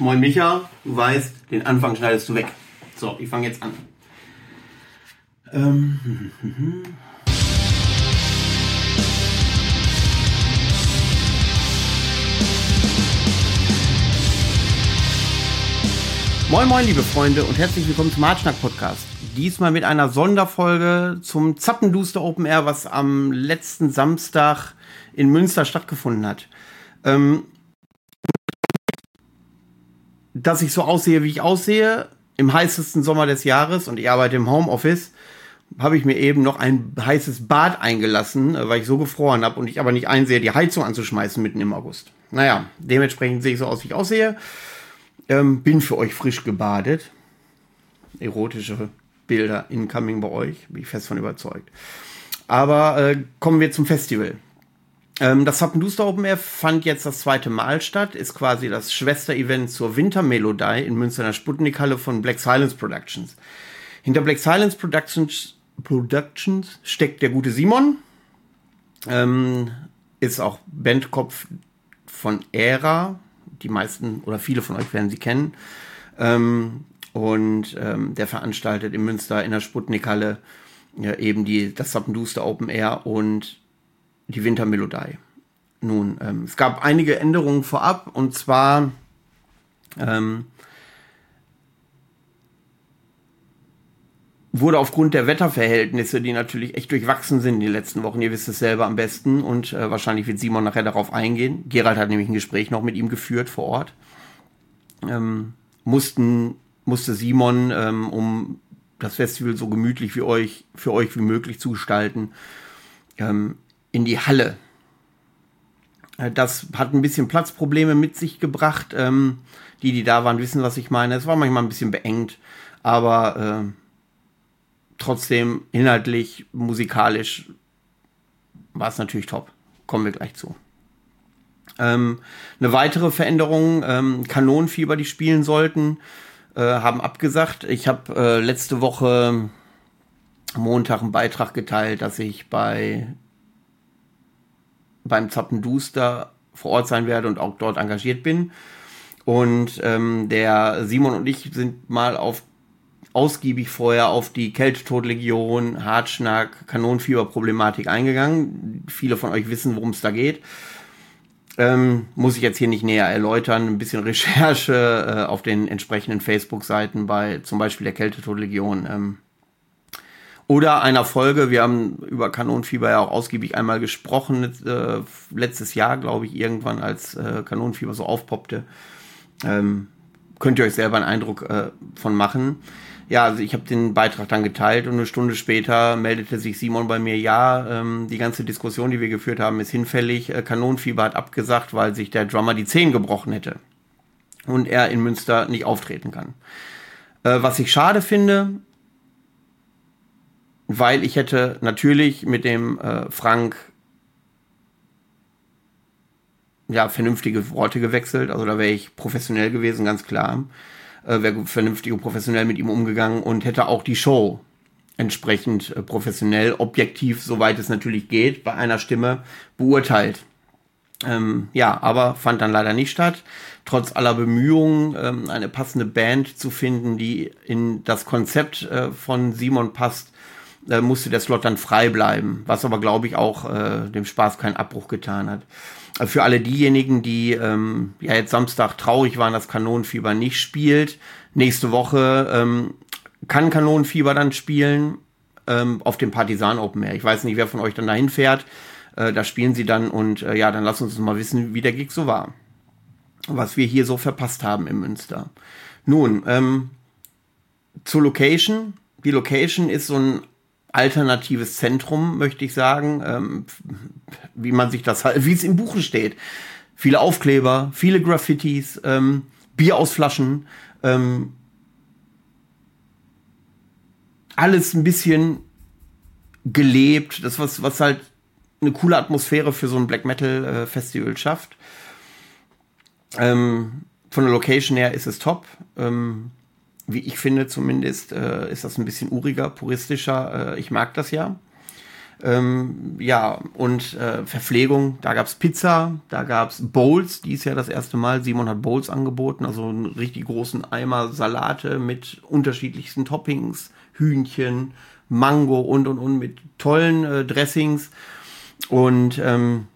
Moin Micha, du weißt, den Anfang schneidest du weg. So, ich fange jetzt an. Ähm, Moin Moin liebe Freunde und herzlich willkommen zum Hartschnack Podcast. Diesmal mit einer Sonderfolge zum Zappenduster Open Air, was am letzten Samstag in Münster stattgefunden hat. Ähm, dass ich so aussehe, wie ich aussehe, im heißesten Sommer des Jahres und ich arbeite im Homeoffice, habe ich mir eben noch ein heißes Bad eingelassen, äh, weil ich so gefroren habe und ich aber nicht einsehe, die Heizung anzuschmeißen mitten im August. Naja, dementsprechend sehe ich so aus, wie ich aussehe. Ähm, bin für euch frisch gebadet. Erotische Bilder incoming bei euch, bin ich fest von überzeugt. Aber äh, kommen wir zum Festival. Ähm, das Zappenduster Open Air fand jetzt das zweite Mal statt, ist quasi das Schwester-Event zur Wintermelodie in Münster in der Sputnik-Halle von Black Silence Productions. Hinter Black Silence Productions, Productions steckt der gute Simon, ähm, ist auch Bandkopf von Ära. Die meisten oder viele von euch werden sie kennen. Ähm, und ähm, der veranstaltet in Münster in der Sputnik-Halle ja, eben die, das Zappenduster Open Air und die Wintermelodie. Nun, ähm, es gab einige Änderungen vorab und zwar ähm, wurde aufgrund der Wetterverhältnisse, die natürlich echt durchwachsen sind in den letzten Wochen, ihr wisst es selber am besten und äh, wahrscheinlich wird Simon nachher darauf eingehen. Gerald hat nämlich ein Gespräch noch mit ihm geführt vor Ort. Ähm, mussten, musste Simon, ähm, um das Festival so gemütlich wie euch, für euch wie möglich zu gestalten, ähm, in die Halle. Äh, das hat ein bisschen Platzprobleme mit sich gebracht. Ähm, die, die da waren, wissen, was ich meine. Es war manchmal ein bisschen beengt, aber äh, trotzdem inhaltlich, musikalisch war es natürlich top. Kommen wir gleich zu. Ähm, eine weitere Veränderung, ähm, Kanonenfieber, die spielen sollten, äh, haben abgesagt. Ich habe äh, letzte Woche Montag einen Beitrag geteilt, dass ich bei beim Zappenduster vor Ort sein werde und auch dort engagiert bin. Und ähm, der Simon und ich sind mal auf ausgiebig vorher auf die Kältetodlegion, Hartschnack, Kanonenfieber-Problematik eingegangen. Viele von euch wissen, worum es da geht. Ähm, muss ich jetzt hier nicht näher erläutern. Ein bisschen Recherche äh, auf den entsprechenden Facebook-Seiten bei zum Beispiel der Kältetodlegion ähm, oder einer Folge, wir haben über Kanonenfieber ja auch ausgiebig einmal gesprochen, äh, letztes Jahr, glaube ich, irgendwann, als äh, Kanonenfieber so aufpoppte. Ähm, könnt ihr euch selber einen Eindruck äh, von machen. Ja, also ich habe den Beitrag dann geteilt und eine Stunde später meldete sich Simon bei mir, ja, ähm, die ganze Diskussion, die wir geführt haben, ist hinfällig. Äh, Kanonenfieber hat abgesagt, weil sich der Drummer die Zehen gebrochen hätte und er in Münster nicht auftreten kann. Äh, was ich schade finde, weil ich hätte natürlich mit dem äh, Frank ja vernünftige Worte gewechselt. Also da wäre ich professionell gewesen, ganz klar. Äh, wäre vernünftig und professionell mit ihm umgegangen und hätte auch die Show entsprechend äh, professionell, objektiv, soweit es natürlich geht, bei einer Stimme beurteilt. Ähm, ja, aber fand dann leider nicht statt. Trotz aller Bemühungen, ähm, eine passende Band zu finden, die in das Konzept äh, von Simon passt, äh, musste der Slot dann frei bleiben, was aber, glaube ich, auch äh, dem Spaß keinen Abbruch getan hat. Für alle diejenigen, die ähm, ja jetzt Samstag traurig waren, dass Kanonenfieber nicht spielt, nächste Woche ähm, kann Kanonenfieber dann spielen ähm, auf dem Partisan Open Air. Ich weiß nicht, wer von euch dann dahin fährt. Äh, da spielen sie dann und äh, ja, dann lasst uns mal wissen, wie der Gig so war. Was wir hier so verpasst haben im Münster. Nun, ähm, zur Location. Die Location ist so ein alternatives Zentrum, möchte ich sagen, ähm, wie man sich das halt, wie es im Buche steht. Viele Aufkleber, viele Graffitis, ähm, Bier aus Flaschen, ähm, alles ein bisschen gelebt, das was, was halt eine coole Atmosphäre für so ein Black Metal äh, Festival schafft. Ähm, von der Location her ist es top. Wie ich finde zumindest, äh, ist das ein bisschen uriger, puristischer. Äh, ich mag das ja. Ähm, ja, und äh, Verpflegung, da gab es Pizza, da gab es Bowls, dies Jahr das erste Mal. Simon hat Bowls angeboten, also einen richtig großen Eimer Salate mit unterschiedlichsten Toppings, Hühnchen, Mango und und und mit tollen äh, Dressings. Und ähm,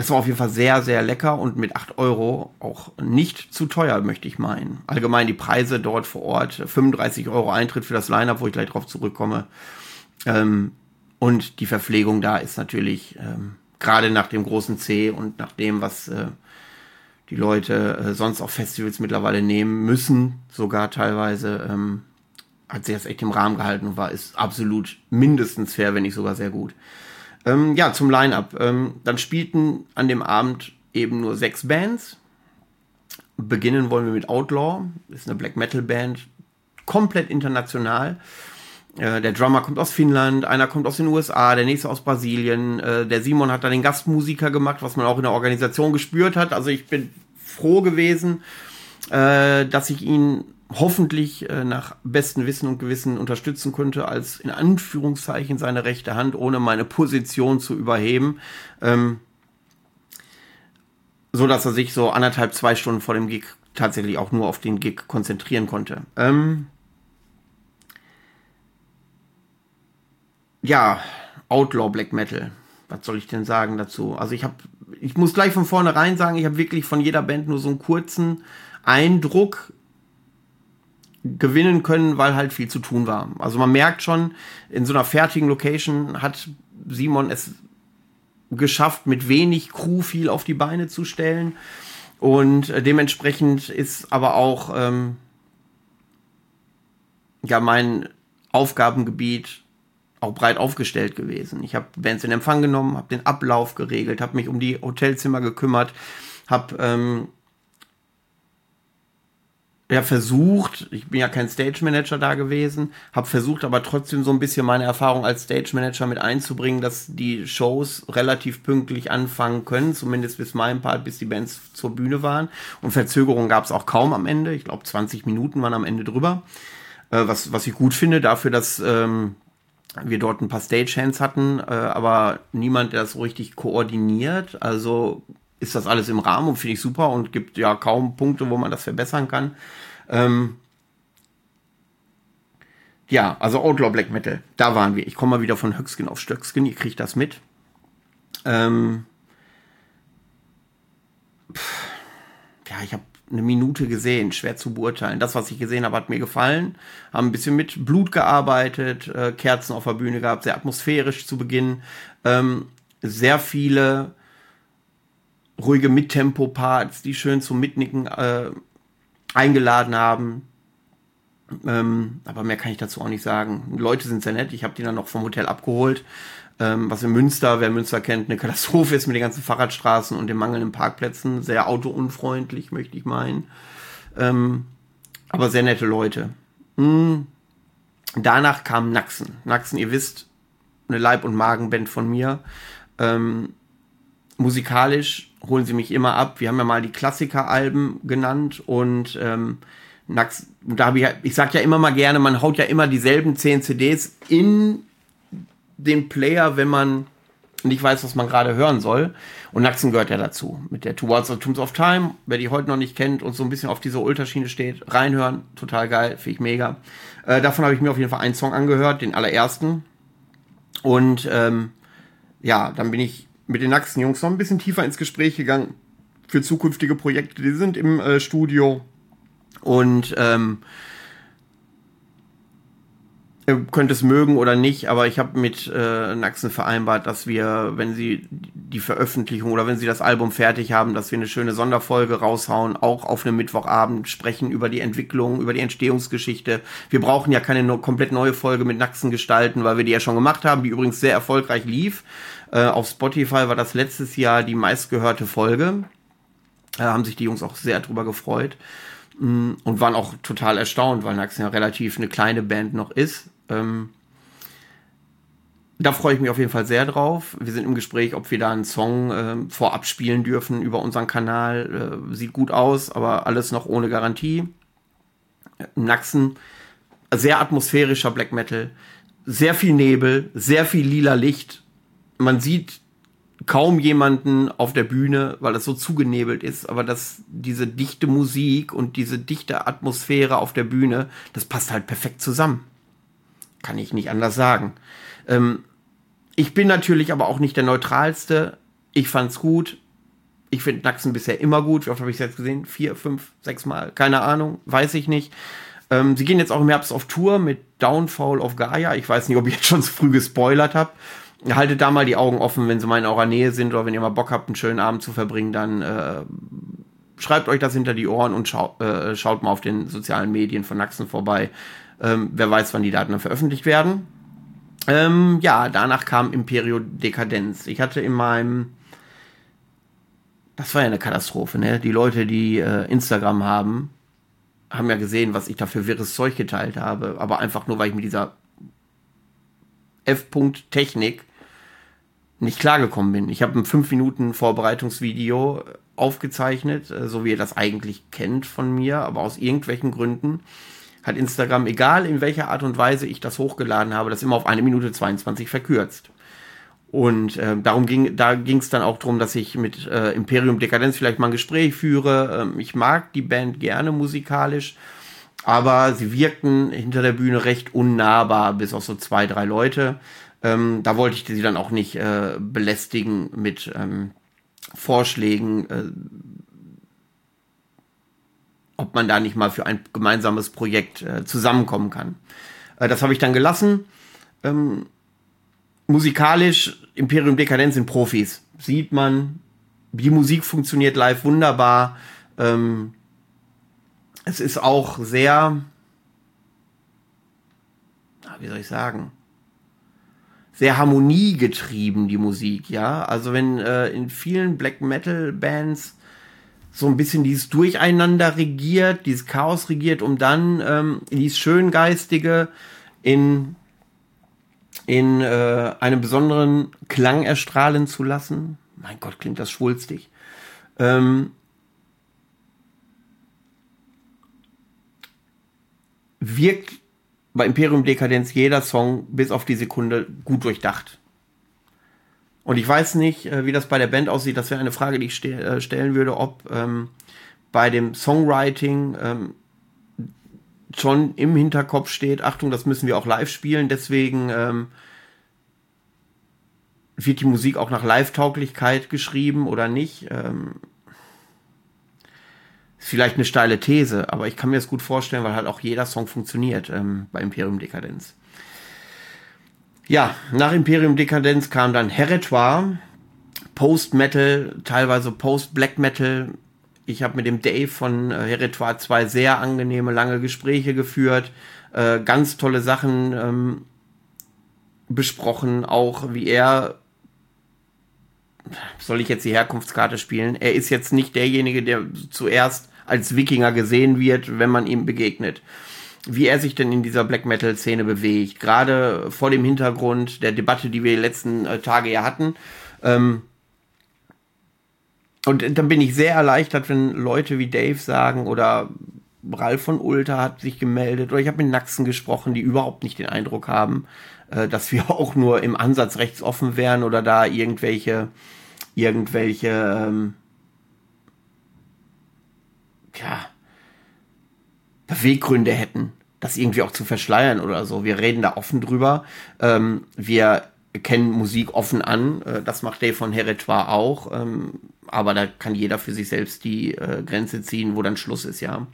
es war auf jeden Fall sehr, sehr lecker und mit 8 Euro auch nicht zu teuer, möchte ich meinen. Allgemein die Preise dort vor Ort, 35 Euro Eintritt für das Line-Up, wo ich gleich drauf zurückkomme. Ähm, und die Verpflegung da ist natürlich ähm, gerade nach dem großen C und nach dem, was äh, die Leute äh, sonst auf Festivals mittlerweile nehmen müssen, sogar teilweise, ähm, hat sich das echt im Rahmen gehalten und war ist absolut mindestens fair, wenn nicht sogar sehr gut. Ähm, ja, zum Line-Up. Ähm, dann spielten an dem Abend eben nur sechs Bands. Beginnen wollen wir mit Outlaw. Das ist eine Black Metal Band. Komplett international. Äh, der Drummer kommt aus Finnland, einer kommt aus den USA, der nächste aus Brasilien. Äh, der Simon hat da den Gastmusiker gemacht, was man auch in der Organisation gespürt hat. Also ich bin froh gewesen, äh, dass ich ihn hoffentlich äh, nach bestem Wissen und Gewissen unterstützen könnte, als in Anführungszeichen seine rechte Hand, ohne meine Position zu überheben. Ähm, so dass er sich so anderthalb, zwei Stunden vor dem Gig tatsächlich auch nur auf den Gig konzentrieren konnte. Ähm, ja, Outlaw Black Metal. Was soll ich denn sagen dazu? Also ich habe, ich muss gleich von vornherein sagen, ich habe wirklich von jeder Band nur so einen kurzen Eindruck gewinnen können, weil halt viel zu tun war. Also man merkt schon, in so einer fertigen Location hat Simon es geschafft, mit wenig Crew viel auf die Beine zu stellen. Und äh, dementsprechend ist aber auch ähm, ja mein Aufgabengebiet auch breit aufgestellt gewesen. Ich habe Bands in Empfang genommen, habe den Ablauf geregelt, habe mich um die Hotelzimmer gekümmert, habe ähm, ja versucht, ich bin ja kein Stage Manager da gewesen, habe versucht aber trotzdem so ein bisschen meine Erfahrung als Stage Manager mit einzubringen, dass die Shows relativ pünktlich anfangen können, zumindest bis mein Part, bis die Bands zur Bühne waren. Und Verzögerungen gab es auch kaum am Ende. Ich glaube, 20 Minuten waren am Ende drüber. Äh, was, was ich gut finde, dafür, dass ähm, wir dort ein paar Stagehands hatten, äh, aber niemand, der das so richtig koordiniert. Also ist das alles im Rahmen und finde ich super und gibt ja kaum Punkte, wo man das verbessern kann. Ähm ja, also Outlaw Black Metal, da waren wir. Ich komme mal wieder von Höckskin auf Stöckskin, ihr kriegt das mit. Ähm ja, ich habe eine Minute gesehen, schwer zu beurteilen. Das, was ich gesehen habe, hat mir gefallen. Haben ein bisschen mit Blut gearbeitet, äh, Kerzen auf der Bühne gehabt, sehr atmosphärisch zu Beginn. Ähm, sehr viele ruhige Mittempo-Parts, die schön zum Mitnicken äh, eingeladen haben. Ähm, aber mehr kann ich dazu auch nicht sagen. Leute sind sehr nett. Ich habe die dann noch vom Hotel abgeholt. Ähm, was in Münster, wer Münster kennt, eine Katastrophe ist mit den ganzen Fahrradstraßen und den mangelnden Parkplätzen. Sehr autounfreundlich, möchte ich meinen. Ähm, aber sehr nette Leute. Mhm. Danach kam Naxen. Naxen, ihr wisst, eine Leib- und Magenband von mir. Ähm, musikalisch holen sie mich immer ab. Wir haben ja mal die Klassiker-Alben genannt und ähm, da habe ich, ich sag ja immer mal gerne, man haut ja immer dieselben 10 CDs in den Player, wenn man nicht weiß, was man gerade hören soll. Und Naxen gehört ja dazu. Mit der Towards the Tombs of Time, wer die heute noch nicht kennt und so ein bisschen auf dieser Ultraschiene steht, reinhören, total geil, finde ich mega. Äh, davon habe ich mir auf jeden Fall einen Song angehört, den allerersten. Und ähm, ja, dann bin ich mit den Naxen Jungs noch ein bisschen tiefer ins Gespräch gegangen für zukünftige Projekte. Die sind im äh, Studio und ähm, ihr könnt es mögen oder nicht, aber ich habe mit äh, Naxen vereinbart, dass wir, wenn sie die Veröffentlichung oder wenn sie das Album fertig haben, dass wir eine schöne Sonderfolge raushauen, auch auf einem Mittwochabend sprechen über die Entwicklung, über die Entstehungsgeschichte. Wir brauchen ja keine no komplett neue Folge mit Naxen gestalten, weil wir die ja schon gemacht haben, die übrigens sehr erfolgreich lief. Äh, auf Spotify war das letztes Jahr die meistgehörte Folge. Da haben sich die Jungs auch sehr drüber gefreut mm, und waren auch total erstaunt, weil Naxen ja relativ eine kleine Band noch ist. Ähm, da freue ich mich auf jeden Fall sehr drauf. Wir sind im Gespräch, ob wir da einen Song äh, vorab spielen dürfen über unseren Kanal. Äh, sieht gut aus, aber alles noch ohne Garantie. Naxen, sehr atmosphärischer Black Metal, sehr viel Nebel, sehr viel lila Licht. Man sieht kaum jemanden auf der Bühne, weil es so zugenebelt ist, aber dass diese dichte Musik und diese dichte Atmosphäre auf der Bühne, das passt halt perfekt zusammen. Kann ich nicht anders sagen. Ähm, ich bin natürlich aber auch nicht der neutralste. Ich fand's gut. Ich finde Naxen bisher immer gut. Wie oft habe ich es jetzt gesehen? Vier, fünf, sechs Mal? Keine Ahnung, weiß ich nicht. Ähm, sie gehen jetzt auch im Herbst auf Tour mit Downfall of Gaia. Ich weiß nicht, ob ich jetzt schon zu früh gespoilert habe. Haltet da mal die Augen offen, wenn sie mal in eurer Nähe sind oder wenn ihr mal Bock habt, einen schönen Abend zu verbringen, dann äh, schreibt euch das hinter die Ohren und schau, äh, schaut mal auf den sozialen Medien von Naxen vorbei. Ähm, wer weiß, wann die Daten dann veröffentlicht werden. Ähm, ja, danach kam Imperio Dekadenz. Ich hatte in meinem das war ja eine Katastrophe, ne? Die Leute, die äh, Instagram haben, haben ja gesehen, was ich da für wirres Zeug geteilt habe. Aber einfach nur, weil ich mit dieser F-Punkt-Technik nicht klargekommen bin. Ich habe ein 5 Minuten Vorbereitungsvideo aufgezeichnet, äh, so wie ihr das eigentlich kennt von mir, aber aus irgendwelchen Gründen hat Instagram, egal in welcher Art und Weise ich das hochgeladen habe, das immer auf eine Minute 22 verkürzt. Und äh, darum ging, da ging es dann auch darum, dass ich mit äh, Imperium Dekadenz vielleicht mal ein Gespräch führe. Ähm, ich mag die Band gerne musikalisch, aber sie wirkten hinter der Bühne recht unnahbar, bis auf so zwei, drei Leute. Ähm, da wollte ich sie dann auch nicht äh, belästigen mit ähm, Vorschlägen, äh, ob man da nicht mal für ein gemeinsames Projekt äh, zusammenkommen kann. Äh, das habe ich dann gelassen. Ähm, musikalisch, Imperium Dekadenz sind Profis. Sieht man, die Musik funktioniert live wunderbar. Ähm, es ist auch sehr, wie soll ich sagen, sehr harmoniegetrieben, die Musik, ja. Also wenn äh, in vielen Black Metal Bands so ein bisschen dieses Durcheinander regiert, dieses Chaos regiert, um dann ähm, dieses Schöngeistige in in äh, einem besonderen Klang erstrahlen zu lassen. Mein Gott, klingt das schwulstig. Ähm, wirkt bei Imperium Dekadenz jeder Song bis auf die Sekunde gut durchdacht. Und ich weiß nicht, äh, wie das bei der Band aussieht. Das wäre eine Frage, die ich ste äh, stellen würde, ob ähm, bei dem Songwriting ähm, schon im Hinterkopf steht, Achtung, das müssen wir auch live spielen, deswegen ähm, wird die Musik auch nach Live-Tauglichkeit geschrieben oder nicht. Ähm, ist vielleicht eine steile These, aber ich kann mir das gut vorstellen, weil halt auch jeder Song funktioniert ähm, bei Imperium Dekadenz. Ja, nach Imperium Dekadenz kam dann Heretoire, Post-Metal, teilweise Post-Black Metal, ich habe mit dem Dave von äh, Heretoire zwei sehr angenehme, lange Gespräche geführt, äh, ganz tolle Sachen ähm, besprochen, auch wie er soll ich jetzt die Herkunftskarte spielen? Er ist jetzt nicht derjenige, der zuerst als Wikinger gesehen wird, wenn man ihm begegnet. Wie er sich denn in dieser Black Metal Szene bewegt, gerade vor dem Hintergrund der Debatte, die wir die letzten äh, Tage ja hatten. Ähm, und dann bin ich sehr erleichtert, wenn Leute wie Dave sagen oder Ralf von Ulta hat sich gemeldet oder ich habe mit Naxen gesprochen, die überhaupt nicht den Eindruck haben, äh, dass wir auch nur im Ansatz rechtsoffen wären oder da irgendwelche, irgendwelche, ähm, ja, Beweggründe hätten, das irgendwie auch zu verschleiern oder so. Wir reden da offen drüber. Ähm, wir kennen Musik offen an. Äh, das macht Dave von Heretoire auch. Ähm, aber da kann jeder für sich selbst die äh, Grenze ziehen, wo dann Schluss ist, ja.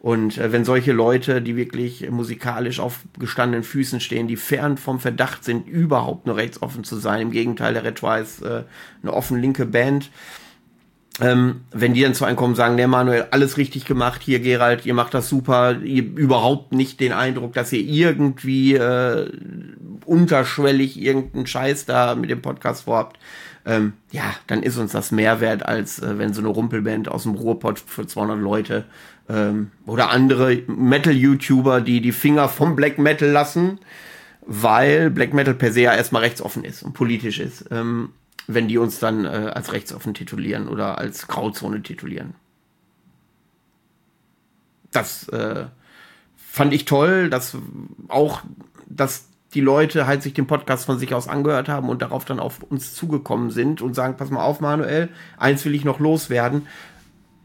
Und äh, wenn solche Leute, die wirklich musikalisch auf gestandenen Füßen stehen, die fern vom Verdacht sind, überhaupt nur rechtsoffen zu sein, im Gegenteil, der Retoire ist äh, eine offen linke Band, ähm, wenn die dann zu einem kommen und sagen, der Manuel, alles richtig gemacht, hier Gerald, ihr macht das super, ihr überhaupt nicht den Eindruck, dass ihr irgendwie äh, unterschwellig irgendeinen Scheiß da mit dem Podcast vorhabt, ähm, ja, dann ist uns das mehr wert, als äh, wenn so eine Rumpelband aus dem Ruhrpott für 200 Leute ähm, oder andere Metal-YouTuber, die die Finger vom Black Metal lassen, weil Black Metal per se ja erstmal rechtsoffen ist und politisch ist, ähm, wenn die uns dann äh, als rechtsoffen titulieren oder als Grauzone titulieren. Das äh, fand ich toll, dass auch, dass die Leute halt sich den Podcast von sich aus angehört haben und darauf dann auf uns zugekommen sind und sagen, pass mal auf, Manuel, eins will ich noch loswerden.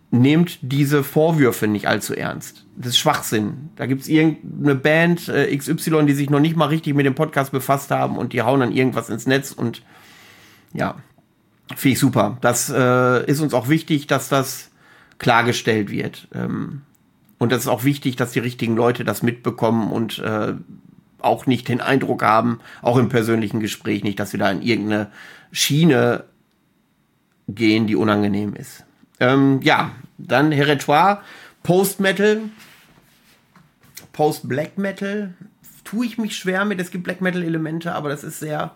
Nehmt diese Vorwürfe nicht allzu ernst. Das ist Schwachsinn. Da gibt's irgendeine Band äh, XY, die sich noch nicht mal richtig mit dem Podcast befasst haben und die hauen dann irgendwas ins Netz und ja, finde ich super. Das äh, ist uns auch wichtig, dass das klargestellt wird. Ähm, und das ist auch wichtig, dass die richtigen Leute das mitbekommen und äh, auch nicht den Eindruck haben, auch im persönlichen Gespräch nicht, dass wir da in irgendeine Schiene gehen, die unangenehm ist. Ähm, ja, dann Heretoire, Post-Metal, Post-Black Metal, tue ich mich schwer mit. Es gibt Black Metal-Elemente, aber das ist sehr,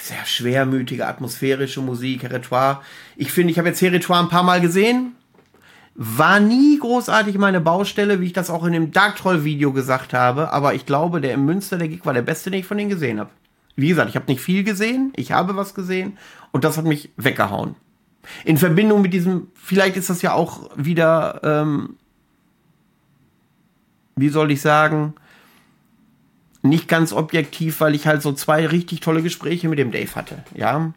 sehr schwermütige, atmosphärische Musik, Heretoire. Ich finde, ich habe jetzt Heretoire ein paar Mal gesehen. War nie großartig meine Baustelle, wie ich das auch in dem Dark Troll Video gesagt habe, aber ich glaube, der im Münster, der Gig war der beste, den ich von denen gesehen habe. Wie gesagt, ich habe nicht viel gesehen, ich habe was gesehen und das hat mich weggehauen. In Verbindung mit diesem, vielleicht ist das ja auch wieder, ähm, wie soll ich sagen, nicht ganz objektiv, weil ich halt so zwei richtig tolle Gespräche mit dem Dave hatte. Ja,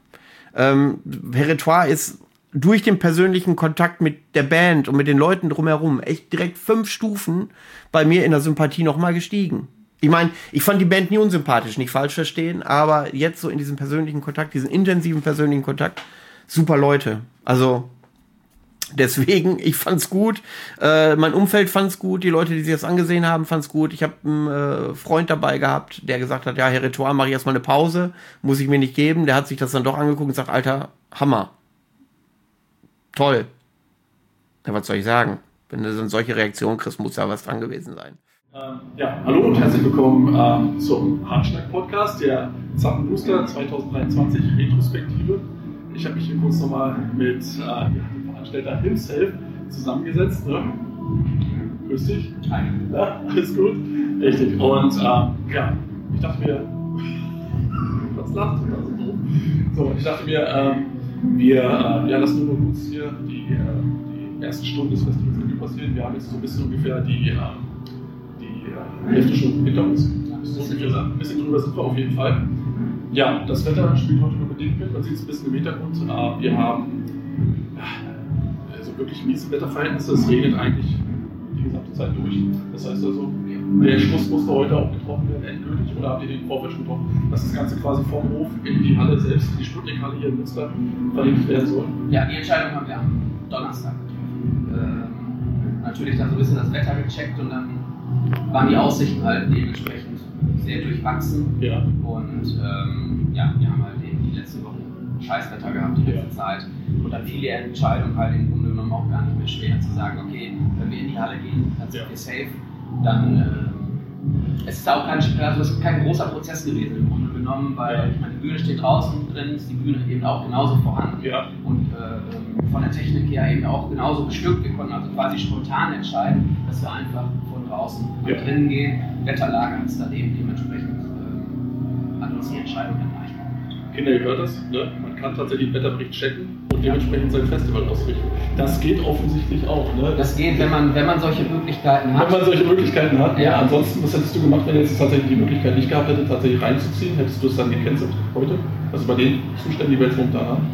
ähm, Heritoire ist durch den persönlichen Kontakt mit der Band und mit den Leuten drumherum echt direkt fünf Stufen bei mir in der Sympathie nochmal gestiegen. Ich meine, ich fand die Band nie unsympathisch, nicht falsch verstehen, aber jetzt so in diesem persönlichen Kontakt, diesen intensiven persönlichen Kontakt, super Leute. Also deswegen, ich fand's gut. Äh, mein Umfeld fand's gut. Die Leute, die sich das angesehen haben, fand's gut. Ich habe einen äh, Freund dabei gehabt, der gesagt hat, ja, Herr Ritual, mache ich erstmal eine Pause, muss ich mir nicht geben. Der hat sich das dann doch angeguckt und sagt, Alter, Hammer toll. Ja, was soll ich sagen? Wenn du dann solche Reaktionen kriegst, muss da was dran gewesen sein. Ähm, ja, hallo und herzlich willkommen ähm, zum Hartschlag-Podcast der Zappen Booster 2023 Retrospektive. Ich habe mich hier kurz nochmal mit äh, Veranstalter himself zusammengesetzt. Ne? Grüß dich. Hi. Ja, alles gut. Richtig. Und ähm, ja, ich dachte mir, was lacht? So, ich dachte mir, ähm, wir äh, ja, lassen nur kurz hier die, äh, die erste Stunde des Festivals Revue passieren. Wir haben jetzt so ein bisschen ungefähr die, äh, die äh, Hälfte schon hinter uns. So ein bisschen drüber sind wir auf jeden Fall. Ja, das Wetter spielt heute nur bedingt mit. Man sieht es ein bisschen im Hintergrund. Äh, wir haben wirklich miese Wetterverhältnisse. Es regnet eigentlich die gesamte Zeit durch. Das heißt also, der Entschluss musste heute auch getroffen werden, endgültig, oder habt ihr den Vorfeld schon getroffen, dass das Ganze quasi vom Hof in die Halle selbst, die Sputnik-Halle hier in Münster, verlegt werden soll? Ja, die Entscheidung haben wir am Donnerstag getroffen. Ähm, natürlich dann so ein bisschen das Wetter gecheckt und dann waren die Aussichten halt dementsprechend sehr durchwachsen. Ja. Und ähm, ja, wir haben halt eben die letzten Wochen Scheißwetter gehabt, die letzte. Zeit. Und dann fiel die Entscheidung halt im Grunde genommen auch gar nicht mehr schwer zu sagen, okay, wenn wir in die Halle gehen, dann sind wir safe dann äh, es ist auch kein, also es ist kein großer Prozess gewesen im Grunde genommen, weil ich meine, die Bühne steht draußen drin, ist die Bühne eben auch genauso vorhanden und äh, von der Technik her eben auch genauso bestückt. Wir konnten also quasi spontan entscheiden, dass wir einfach von draußen nach drinnen gehen. Wetterlage hat es dann eben dementsprechend äh, an uns die Entscheidung erreicht. Kinder, ihr hört das, ne? man kann tatsächlich den Wetterbericht checken und dementsprechend sein Festival ausrichten. Das geht offensichtlich auch. Ne? Das geht, wenn man, wenn man solche Möglichkeiten hat. Wenn man solche Möglichkeiten hat, ja. ja. Ansonsten, was hättest du gemacht, wenn du jetzt tatsächlich die Möglichkeit nicht gehabt hättest, tatsächlich reinzuziehen? Hättest du es dann gecancelt heute? Also bei den Zuständen, die wir jetzt momentan haben?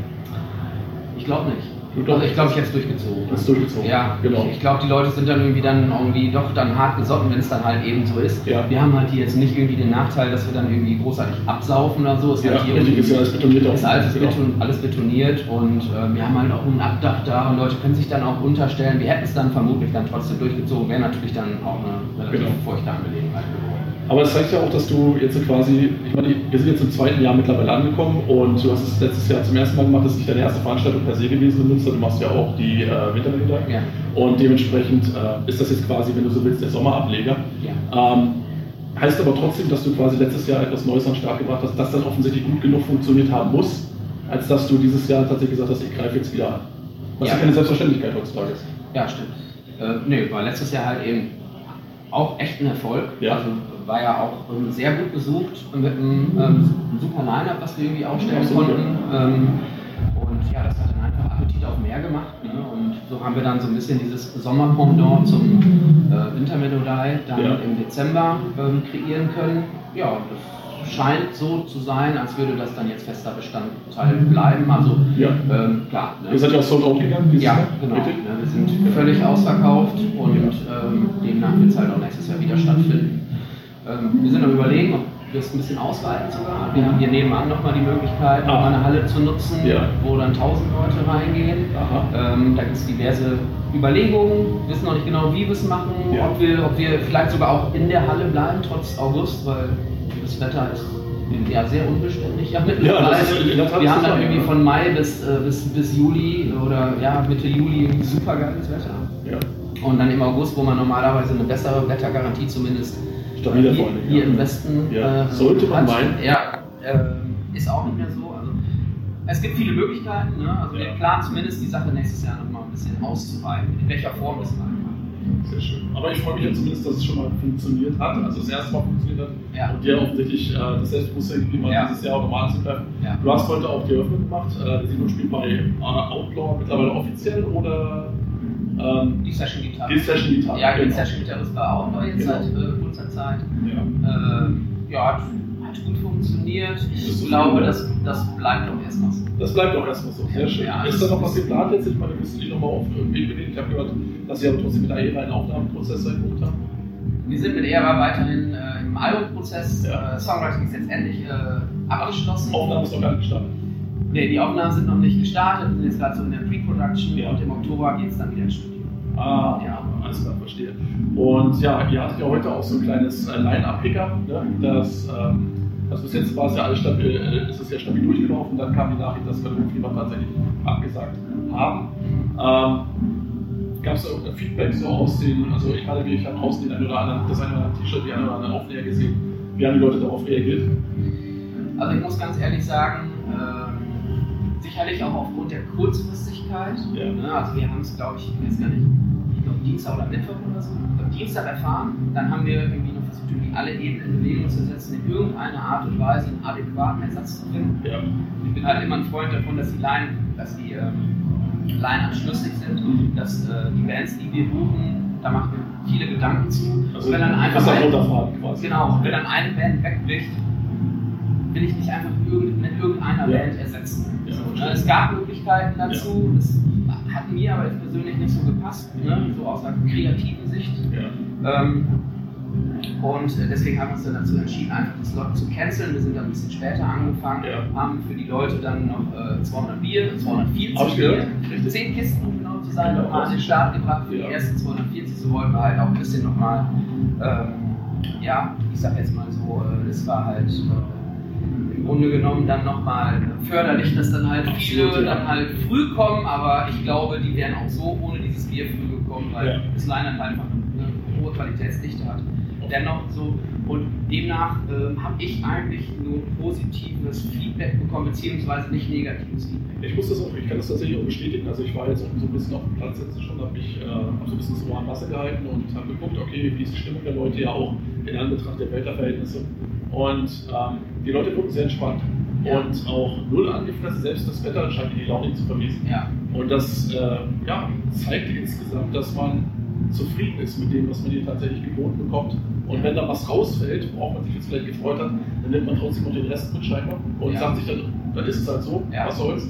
Ich glaube nicht. Also ich glaube, ich hätte es durchgezogen. Das durchgezogen. Ja, genau. Ich, ich glaube, die Leute sind dann irgendwie dann irgendwie doch dann hart gesotten, wenn es dann halt eben so ist. Ja. Wir haben halt hier jetzt nicht irgendwie den Nachteil, dass wir dann irgendwie großartig absaufen oder so. Es ja, halt hier richtig, ist ja alles betoniert. Ist alles, genau. beton, alles betoniert und äh, wir haben halt auch ein Abdach da und Leute können sich dann auch unterstellen. Wir hätten es dann vermutlich dann trotzdem durchgezogen, wäre natürlich dann auch eine relativ genau. feuchte Angelegenheit. Aber es zeigt ja auch, dass du jetzt quasi, ich meine, wir sind jetzt im zweiten Jahr mittlerweile angekommen und du hast es letztes Jahr zum ersten Mal gemacht, das ist nicht deine erste Veranstaltung per se gewesen in Münster, du machst ja auch die äh, Wintermänner. Ja. Und dementsprechend äh, ist das jetzt quasi, wenn du so willst, der Sommerableger. Ja. Ähm, heißt aber trotzdem, dass du quasi letztes Jahr etwas Neues an den Start gebracht hast, das dann offensichtlich gut genug funktioniert haben muss, als dass du dieses Jahr tatsächlich gesagt hast, ich greife jetzt wieder an. Was ja keine Selbstverständlichkeit heutzutage ist. Ja, stimmt. Äh, nee, war letztes Jahr halt eben auch echt ein Erfolg. Ja. Also war ja auch ähm, sehr gut besucht mit einem ähm, super Line-Up, was wir irgendwie aufstellen konnten. Ähm, und ja, das hat dann einfach Appetit auf mehr gemacht. Ne? Und so haben wir dann so ein bisschen dieses Sommerpendant zum äh, Wintermelodie dann ja. im Dezember ähm, kreieren können. Ja, das scheint so zu sein, als würde das dann jetzt fester Bestandteil bleiben. Also Ja. ähm, klar. Ne? Ihr seid ja auch sold out gegangen Ja, genau. Ja, wir sind völlig ausverkauft und demnach wird es halt auch nächstes Jahr wieder stattfinden. Ähm, wir sind am überlegen, ob wir es ein bisschen ausweiten sogar. Wir haben hier nebenan nochmal die Möglichkeit, nochmal eine Halle zu nutzen, Ja. wo dann 1000 Leute reingehen. Ähm, da gibt es diverse Überlegungen, wir wissen noch nicht genau, wie wir es machen, Ja. ob, wir, ob wir vielleicht sogar auch in der Halle bleiben, trotz August, weil das Wetter ist ja sehr unbeständig. Ja, mittlerweile. Tat wir haben dann irgendwie ja. von Mai bis, äh, bis, bis Juli oder ja, Mitte Juli super geiles Wetter. Ja. Und dann im August, wo man normalerweise eine bessere Wettergarantie zumindest Stabiler hier, allem, hier ja. im Westen Ja, äh, sollte man meinen. Ja, äh, ist auch nicht mehr so. Also, es gibt viele Möglichkeiten. Ne? Also wir planen zumindest die Sache nächstes Jahr noch mal ein bisschen auszuweiten. In welcher Form das mal Sehr schön. Aber ich freue mich ja zumindest, dass es schon mal funktioniert hat, also das erste Mal funktioniert hat Ja. und dir offensichtlich äh, das Selbstbewusstsein gegeben hat, Ja. dieses Jahr auch normal anzugreifen. Ja. Du hast heute auch die Eröffnung gemacht. Äh, der Simon spielt bei äh, Outlaw mittlerweile offiziell oder ähm, Die Session Gitarre. die Session Gitarre? Ja, die genau. Session Gitarre war auch neu jetzt Genau. seit äh, Zeit. Ja. Äh, ja, hat, hat gut funktioniert. Ich glaube, das, das bleibt doch erstmal so. Das bleibt auch erstmal so. Sehr schön. Ja, ist da noch was geplant jetzt? Ich meine, müssen die nochmal auf irgendwie benehmen. Ich habe gehört, dass sie aber trotzdem mit AERA einen Aufnahmeprozess eingeholt haben. Wir sind mit ERA weiterhin äh, im Albumprozess. Ja. Äh, Songwriting ist jetzt endlich äh, abgeschlossen. Aufnahme ist noch gar nicht gestartet. Nee, die Aufnahmen sind noch nicht gestartet. Wir sind jetzt gerade so in der Pre-Production Ja. und im Oktober geht es dann wieder ins Studio. Ah, Ja. Alles klar, verstehe. Und ja, ihr hattet ja heute auch so ein kleines äh, Line-Up-Pickup. Ne? Das, ähm, also bis jetzt war es ja alles stabil, äh, ist es ja stabil durchgelaufen. Dann kam die Nachricht, dass wir den Fieber tatsächlich abgesagt haben. Ähm, Gab es da irgendein Feedback so aus den, also ich hatte ich habe draußen den einen oder anderen, das eine oder andere T-Shirt, die eine oder andere Aufnäher gesehen. Wie haben die Leute darauf reagiert? Also ich muss ganz ehrlich sagen, ähm, sicherlich auch aufgrund der Kurzfristigkeit. Ja. Ne, also wir haben es, glaube ich, weiß gar nicht, glaube Dienstag oder Mittwoch oder so, glaube Dienstag erfahren. Dann haben wir irgendwie noch versucht, irgendwie alle Ebenen in Bewegung zu setzen, in irgendeiner Art und Weise einen adäquaten Ersatz zu finden. Ja. Ich bin halt immer ein Freund davon, dass die Line, dass die ähm, Line schlüssig sind, dass äh, die Bands, die wir buchen, da machen wir viele Gedanken zu. Also, wenn dann einfach das ist ein- quasi. Genau, und wenn dann eine Band wegbricht, will ich nicht einfach mit irgendeiner Ja. Band ersetzen. Ja, so, ne? Es gab Möglichkeiten dazu, das hat mir aber jetzt persönlich nicht so gepasst, ne? so aus einer kreativen Sicht. Ja. Ähm, und deswegen haben wir uns dann dazu entschieden, einfach das Slot zu canceln. Wir sind dann ein bisschen später angefangen, Ja. haben für die Leute dann noch äh, 200 Bier, 240 Hab ich Bier, gehört. Richtig. 10 Kisten, um genau zu sein, Genau. nochmal an den Start gebracht für Ja. die ersten 240. So wollten wir halt auch ein bisschen nochmal, ähm, ja, ich sag jetzt mal so, äh, das war halt äh, im Grunde genommen dann nochmal förderlich, dass dann halt viele dann halt früh kommen, aber ich glaube, die wären auch so ohne dieses Bier früh gekommen, weil Ja. das Line-Up einfach eine hohe Qualitätsdichte hat. Dennoch so, und demnach ähm, habe ich eigentlich nur positives Feedback bekommen, beziehungsweise nicht negatives Feedback. Ich muss das auch, ich kann das tatsächlich auch bestätigen. Also ich war jetzt auch so ein bisschen auf dem Platz jetzt schon, habe mich äh, hab so ein bisschen so am Wasser gehalten und habe geguckt, okay, wie ist die Stimmung der Leute ja auch in Anbetracht der Wetterverhältnisse. Und ähm, die Leute gucken sehr entspannt Ja. und auch null angefressen. Selbst das Wetter scheint die Laune zu vermiesen. Ja, Und das äh, ja, zeigt insgesamt, dass man zufrieden ist mit dem, was man hier tatsächlich geboten bekommt. Und wenn da was rausfällt, worauf man sich jetzt vielleicht gefreut hat, dann nimmt man trotzdem noch den Rest mit scheinbar und sagt sich dann, dann ist es halt so, was soll's.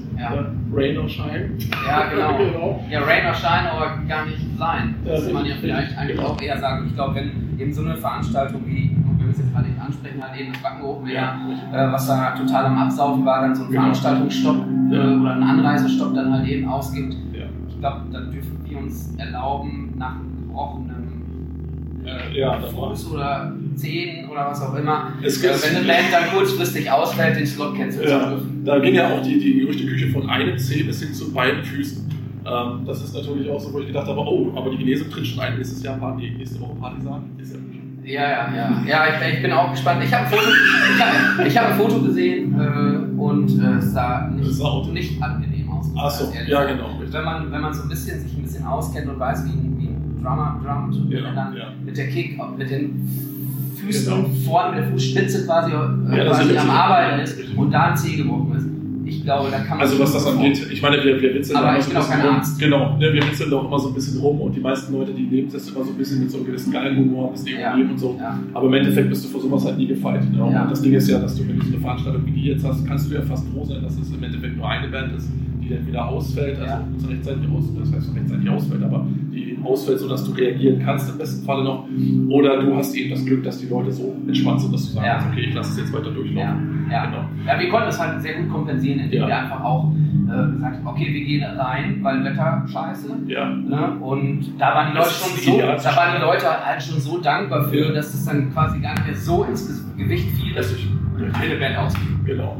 Rain or shine. ja genau. genau. Ja, Rain or Shine aber gar nicht sein. Das kann man ja vielleicht eigentlich genau. auch eher sagen. Ich glaube, wenn eben so eine Veranstaltung wie, wir es jetzt gerade ansprechen, halt eben das Backen Ja. äh, was da total am Absaufen war, dann so ein Genau. Veranstaltungsstopp äh, Ja. oder ein Anreisestopp dann halt eben ausgibt. Ja. Ich glaube, dann dürfen wir uns erlauben, nach einem gebrochenen äh, Ja, Fuß oder Zehen oder was auch immer, Es äh, gibt- wenn eine Band dann kurzfristig ausfällt, den Slot canceln zu dürfen. da ging ja auch die, die Gerüchteküche von einem Zeh bis hin zu beiden Füßen. Ähm, das ist natürlich auch so, wo ich gedacht habe, oh, aber die Genesung tritt schon ein. Nächstes Jahr Party, nächste Woche Party sagen. Ist ja Ja, ja, ja. Ja, ich, ich bin auch gespannt. Ich habe ein Foto, ich hab, ich hab ein Foto gesehen äh, und äh, es sah nicht, nicht angenehm aus. muss ich Ach so, ganz ehrlich ja, genau. Wenn man, wenn man so ein bisschen sich ein bisschen auskennt und weiß, wie ein, wie ein Drummer drummt und Ja, dann ja. mit der Kick, mit den Füßen Genau. vorne mit der Fußspitze quasi, äh, Ja, quasi am. Arbeiten ist und da ein Zeh gebrochen ist. Ich glaube, da kann man. Also, was das angeht, ich meine, wir, wir witzeln aber ich bin auch kein Arzt. Genau, ne, wir witzeln doch immer so ein bisschen rum und die meisten Leute, die nehmen das immer so ein bisschen mit so einem gewissen Galgenhumor, ein bisschen ja. und so. Ja. Aber im Endeffekt bist du vor sowas halt nie gefeit. Ne? Ja. Und das Ding ist ja, dass du, wenn du so eine Veranstaltung wie die jetzt hast, kannst du ja fast froh sein, dass es im Endeffekt nur eine Band ist, die dann wieder ausfällt, also ja. rechtzeitig aus, das heißt rechtzeitig ausfällt, aber ausfällt, sodass du reagieren kannst im besten Falle noch. Oder du hast eben das Glück, dass die Leute so entspannt sind, dass du sagst, okay, ich lasse es jetzt weiter durchlaufen. Ja, genau. ja wir konnten es halt sehr gut kompensieren, indem ja. wir einfach auch äh, gesagt haben, okay, wir gehen rein, weil Wetter scheiße. Ja. Ne? Und da waren die Leute schon so, da waren die Leute halt schon so dankbar für, ja. dass das dann quasi gar nicht mehr so ins Gewicht fiel, dass ich eine Band ausgehe. Genau.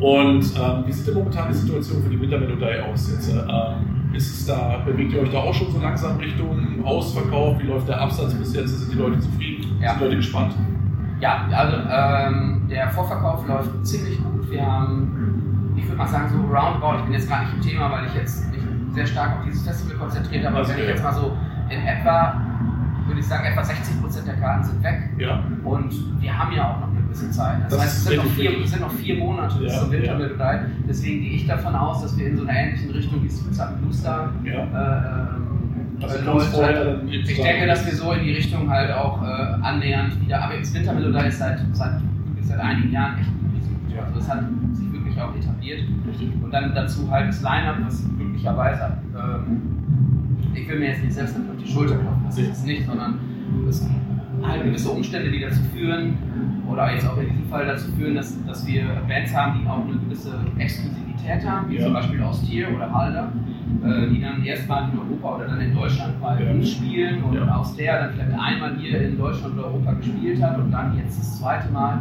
Und ähm, wie sieht denn momentan die Situation für die Wintermelodie aus jetzt? Ähm, ist es da, bewegt ihr euch da auch schon so langsam Richtung Ausverkauf? Wie läuft der Absatz bis jetzt? Sind die Leute zufrieden? Ja. Sind die Leute gespannt? Ja, also ähm, der Vorverkauf läuft ziemlich gut. Wir haben, ich würde mal sagen, so roundabout, ich bin jetzt gar nicht im Thema, weil ich jetzt mich sehr stark auf dieses Festival konzentriert habe, aber wenn ich jetzt mal so in etwa, würde ich sagen, etwa 60 Prozent der Karten sind weg. Ja. Und wir haben ja auch noch eine gewisse Zeit. Das, das heißt, es sind, noch vier, es sind noch vier Monate bis ja, zum Wintermelodie. Ja. Deswegen gehe ich davon aus, dass wir in so einer ähnlichen Richtung wie es mit Blue Star ja. äh, ähm, also läuft halt, ich denke, dass wir so in die Richtung halt auch äh, annähernd wieder, aber das Wintermelodie ist seit, seit, seit einigen Jahren echt gut. Also es hat sich wirklich auch etabliert. Und dann dazu halt das Line-Up, was glücklicherweise, ähm, ich will mir jetzt nicht selbst auf die Schulter klopfen, das ist es nicht, sondern es halt gewisse Umstände, die dazu führen, oder jetzt auch in diesem Fall dazu führen, dass, dass wir Bands haben, die auch eine gewisse Exklusivität haben, wie ja. zum Beispiel Austir oder Halder äh, die dann erstmal in Europa oder dann in Deutschland mal ja. spielen und ja. aus der dann vielleicht einmal hier in Deutschland oder Europa gespielt hat und dann jetzt das zweite Mal.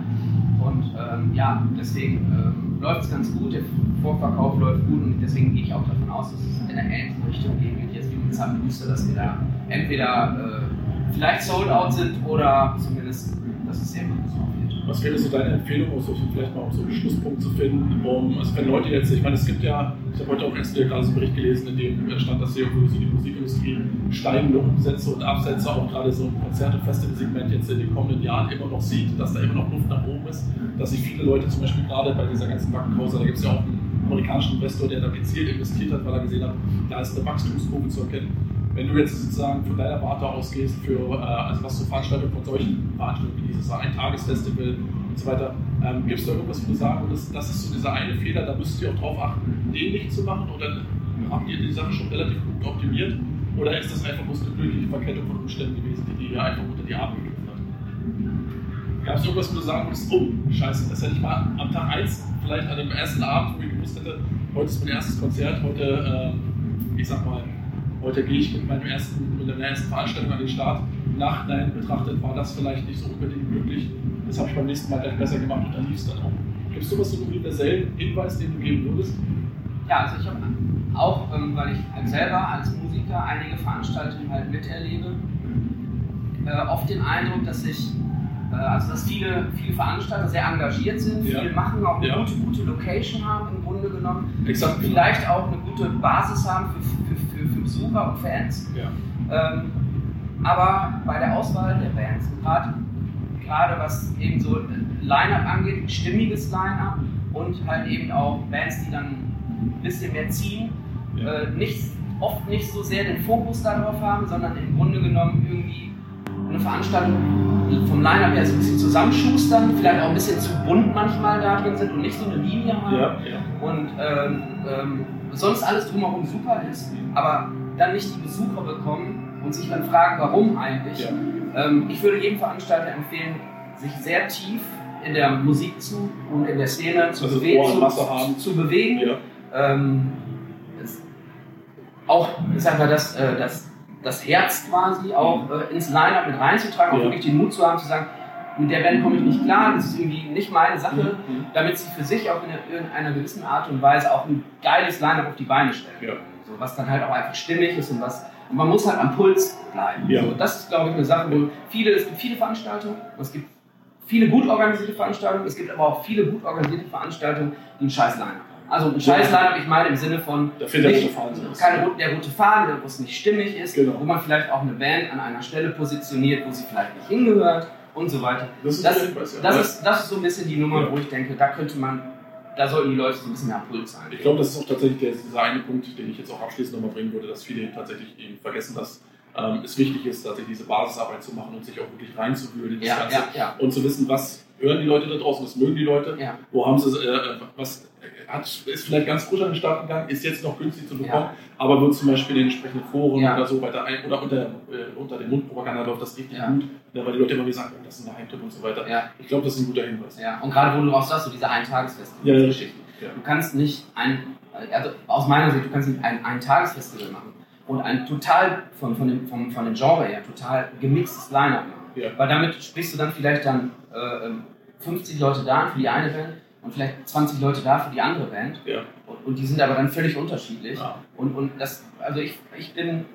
Und ähm, ja, deswegen ähm, läuft es ganz gut, der Vorverkauf läuft gut und deswegen gehe ich auch davon aus, dass es in eine ähnliche Richtung gehen wird, jetzt wie mit Sam Booster, dass wir da entweder äh, vielleicht sold out sind oder zumindest, dass es sehr ist. Was wäre so deine Empfehlung, um vielleicht mal um so einen Schlusspunkt zu finden, um, also wenn Leute jetzt, ich meine, es gibt ja, ich habe heute auch erst wieder gerade so einen Bericht gelesen, in dem stand, dass hier so die Musikindustrie steigende Umsätze und Absätze auch gerade so im Konzert- und Festivalsegment jetzt in den kommenden Jahren immer noch sieht, dass da immer noch Luft nach oben ist, dass sich viele Leute zum Beispiel gerade bei dieser ganzen Wackenpause, da gibt es ja auch einen amerikanischen Investor, der da gezielt investiert hat, weil er gesehen hat, da ist eine Wachstumskurve zu erkennen. Wenn du jetzt sozusagen von deiner Warte ausgehst, für, äh, also was zur Veranstaltung von solchen Veranstaltungen wie dieses Ein-Tages-Festival und so weiter, ähm, gibt es da irgendwas, wo du sagen würdest, das ist so dieser eine Fehler, da müsst ihr auch drauf achten, den nicht zu machen oder habt ihr die Sache schon relativ gut optimiert oder ist das einfach bloß eine glückliche Verkettung von Umständen gewesen, die dir einfach unter die Arme geknüpft hat? Gab es irgendwas, wo du sagen würdest, oh, scheiße, das hätte ich mal am Tag 1, vielleicht an dem ersten Abend, wo ich gewusst hätte, heute ist mein erstes Konzert, heute, äh, ich sag mal, Heute gehe ich mit, meinem ersten, mit meiner ersten Veranstaltung an den Start. Nachhinein betrachtet war das vielleicht nicht so unbedingt möglich. Das habe ich beim nächsten Mal gleich besser gemacht und dann lief es dann auch. Gibt es sowas, so universellen Hinweis, den du geben würdest? Ja, also ich habe auch, ähm, weil ich selber als Musiker einige Veranstaltungen halt miterlebe, äh, oft den Eindruck, dass ich äh, also dass viele, viele Veranstalter sehr engagiert sind, ja. viel machen, auch eine ja. gute, gute Location haben im Grunde genommen, Exakt, genau. vielleicht auch eine gute Basis haben für, für, für, für Besucher und Fans. Ja. Ähm, aber bei der Auswahl der Bands, gerade was eben so Line-Up angeht, ein stimmiges Line-Up und halt eben auch Bands, die dann ein bisschen mehr ziehen, äh, nicht, oft nicht so sehr den Fokus darauf haben, sondern im Grunde genommen irgendwie eine Veranstaltung vom Line-Up her so ein bisschen zusammenschustern, vielleicht auch ein bisschen zu bunt manchmal da drin sind und nicht so eine Linie haben. Ja, ja. Und ähm, ähm, sonst alles drumherum super ist, aber dann nicht die Besucher bekommen und sich dann fragen, warum eigentlich. Ja. Ähm, ich würde jedem Veranstalter empfehlen, sich sehr tief in der Musik zu und in der Szene zu, also bewegen, zu, zu, bewegen. Ähm, auch, ich sag mal, das, äh, das das Herz quasi auch äh, ins Line-Up mit reinzutragen, auch wirklich den Mut zu haben, zu sagen, mit der Band komme ich nicht klar, das ist irgendwie nicht meine Sache, mhm. damit sie für sich auch in irgendeiner gewissen Art und Weise auch ein geiles Line-Up auf die Beine stellen. Ja. So, was dann halt auch einfach stimmig ist und was. Und man muss halt am Puls bleiben. Ja. So, das ist, glaube ich, eine Sache, wo viele, es gibt viele Veranstaltungen, es gibt viele gut organisierte Veranstaltungen, es gibt aber auch viele gut organisierte Veranstaltungen, die ein scheiß Line-Up haben. Also ein scheiß Line-Up, ich meine im Sinne von der nicht, keine, der rote Faden, wo es nicht stimmig ist, genau. wo man vielleicht auch eine Band an einer Stelle positioniert, wo sie vielleicht nicht hingehört und so weiter. Das ist, das, ja. das, ist, das ist so ein bisschen die Nummer, ja. wo ich denke, da könnte man da sollten die Leute so ein bisschen mehr Puls sein. Ich glaube, das ist auch tatsächlich der, dieser eine Punkt, den ich jetzt auch abschließend nochmal bringen würde, dass viele tatsächlich eben vergessen, dass ähm, es wichtig ist, tatsächlich diese Basisarbeit zu machen und sich auch wirklich reinzuwühlen in das Ja, Ganze ja. und zu wissen, was hören die Leute da draußen, was mögen die Leute, Ja. wo haben sie es, äh, was hat, ist vielleicht ganz frisch an den Start gegangen, ist jetzt noch günstig zu bekommen, Ja. aber wird zum Beispiel in den entsprechenden Foren Ja. oder so weiter ein, oder unter, äh, unter den Mundpropaganda läuft das richtig Ja. gut, ne, weil die Leute immer wieder sagen, oh, das ist ein Geheimtipp und so weiter. Ich glaube, das ist ein guter Hinweis. ja. Und gerade wo du auch sagst, so diese Eintagesfeste, Ja, ja. Geschichten. Ja. Du kannst nicht ein, also aus meiner Sicht, du kannst nicht ein, ein Tagesfestival machen und ein total, von, von, dem, vom, von dem Genre her, total gemixtes Line-Up machen. Weil damit sprichst du dann vielleicht dann äh, ähm, 50 Leute da für die eine Band und vielleicht 20 Leute da für die andere Band. Ja. Und, und die sind aber dann völlig unterschiedlich. Ja. Und, und das, also ich, ich bin,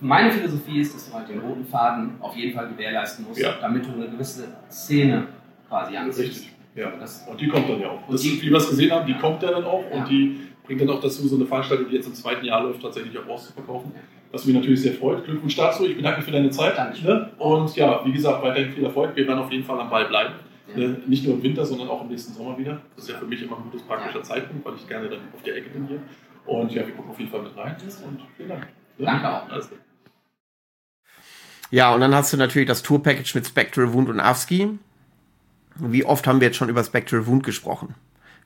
meine Philosophie ist, dass du halt den roten Faden auf jeden Fall gewährleisten musst, Ja. damit du eine gewisse Szene quasi anziehst. Richtig. Ja. Das, Und die kommt dann ja auch. Und Das, die- wie wir es gesehen haben, die kommt ja dann auch und die bringt dann auch dazu, so eine Veranstaltung, die jetzt im zweiten Jahr läuft, tatsächlich auch auszuverkaufen. Was mich natürlich sehr freut. Glückwunsch dazu. Ich bedanke mich für deine Zeit. Dankeschön. Ne? Und ja, wie gesagt, weiterhin viel Erfolg. Wir werden auf jeden Fall am Ball bleiben. Ne? Nicht nur im Winter, sondern auch im nächsten Sommer wieder. Das ist ja für mich immer ein gutes praktischer Zeitpunkt, weil ich gerne dann auf der Ecke bin hier. Und ja, wir gucken auf jeden Fall mit rein. Und vielen Dank. Ne? Danke auch. Klar. Ja, und dann hast du natürlich das Tour-Package mit Spectral Wound und Avsky. Wie oft haben wir jetzt schon über Spectral Wound gesprochen?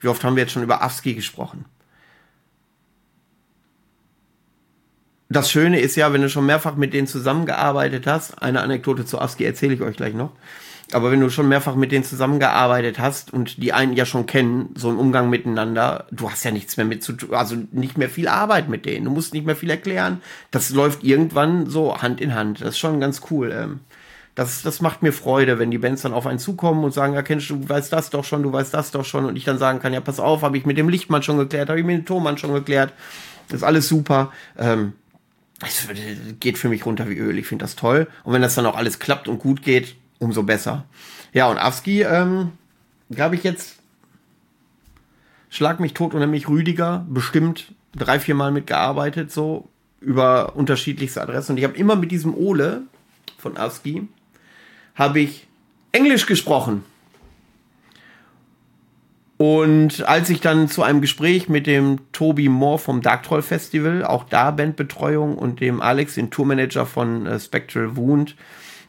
Wie oft haben wir jetzt schon über Avsky gesprochen? Das Schöne ist ja, wenn du schon mehrfach mit denen zusammengearbeitet hast, eine Anekdote zu Avsky erzähle ich euch gleich noch, aber wenn du schon mehrfach mit denen zusammengearbeitet hast und die einen ja schon kennen, so im Umgang miteinander, du hast ja nichts mehr mit zu tun, also nicht mehr viel Arbeit mit denen, du musst nicht mehr viel erklären, das läuft irgendwann so Hand in Hand, das ist schon ganz cool. Ähm, das, das macht mir Freude, wenn die Bands dann auf einen zukommen und sagen, ja, kennst du, du weißt das doch schon, du weißt das doch schon und ich dann sagen kann, ja, pass auf, habe ich mit dem Lichtmann schon geklärt, habe ich mit dem Thomann schon geklärt, das ist alles super. Ähm, es geht für mich runter wie Öl. Ich finde das toll. Und wenn das dann auch alles klappt und gut geht, umso besser. Ja, und Avski, ähm, glaube ich jetzt, schlag mich tot und nämlich Rüdiger, bestimmt drei, vier Mal mitgearbeitet, so über unterschiedlichste Adressen. Und ich habe immer mit diesem Ole von Avski, habe ich Englisch gesprochen. Und als ich dann zu einem Gespräch mit dem Tobi Moore vom Dark Troll Festival, auch da Bandbetreuung und dem Alex, den Tourmanager von äh, Spectral Wound,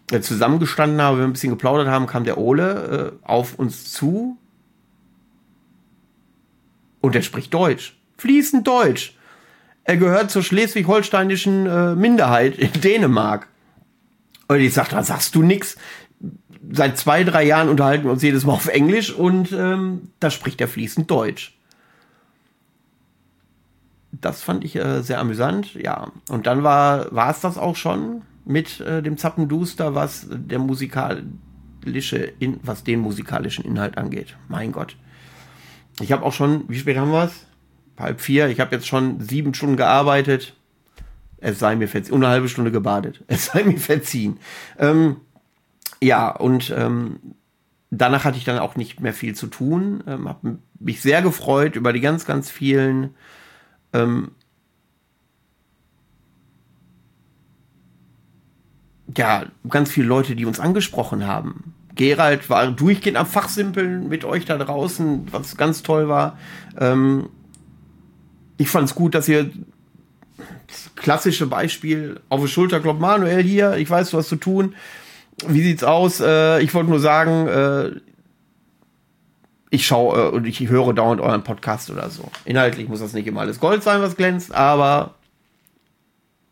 zusammengestanden habe, wir ein bisschen geplaudert haben, kam der Ole äh, auf uns zu und er spricht Deutsch. Fließend Deutsch. Er gehört zur schleswig-holsteinischen äh, Minderheit in Dänemark. Und ich sagte, sagst du nix. Seit zwei, drei Jahren unterhalten wir uns jedes Mal auf Englisch und ähm, da spricht er fließend Deutsch. Das fand ich äh, sehr amüsant, ja. Und dann war es das auch schon mit äh, dem Zappenduster, was der musikalische, in, was den musikalischen Inhalt angeht. Mein Gott. Ich habe auch schon, wie spät haben wir es? Halb vier. Ich habe jetzt schon sieben Stunden gearbeitet. Es sei mir verziehen. Und eine halbe Stunde gebadet. Es sei mir verziehen. Ähm, ja, und ähm, danach hatte ich dann auch nicht mehr viel zu tun. Ähm, habe mich sehr gefreut über die ganz, ganz vielen ja, ganz viele Leute, die uns angesprochen haben. Gerald war durchgehend am Fachsimpeln mit euch da draußen, was ganz toll war. Ähm, ich fand es gut, dass ihr das klassische Beispiel auf die Schulter klopft. Manuel hier, ich weiß, du hast zu tun. Wie sieht's aus? Äh, ich wollte nur sagen, äh, ich schaue äh, und ich höre dauernd euren Podcast oder so. Inhaltlich muss das nicht immer alles Gold sein, was glänzt, aber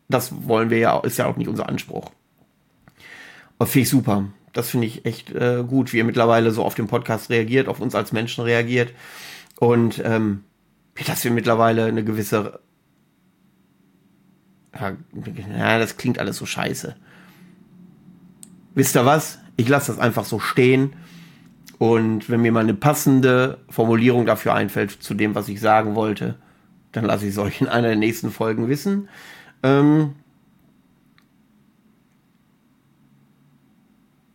das wollen wir ja, ist ja auch nicht unser Anspruch. Und finde ich super. Das finde ich echt äh, gut, wie ihr mittlerweile so auf den Podcast reagiert, auf uns als Menschen reagiert. Und ähm, dass wir mittlerweile eine gewisse. Ja, das klingt alles so scheiße. Wisst ihr was? Ich lasse das einfach so stehen. Und wenn mir mal eine passende Formulierung dafür einfällt, zu dem, was ich sagen wollte, dann lasse ich es euch in einer der nächsten Folgen wissen. Ähm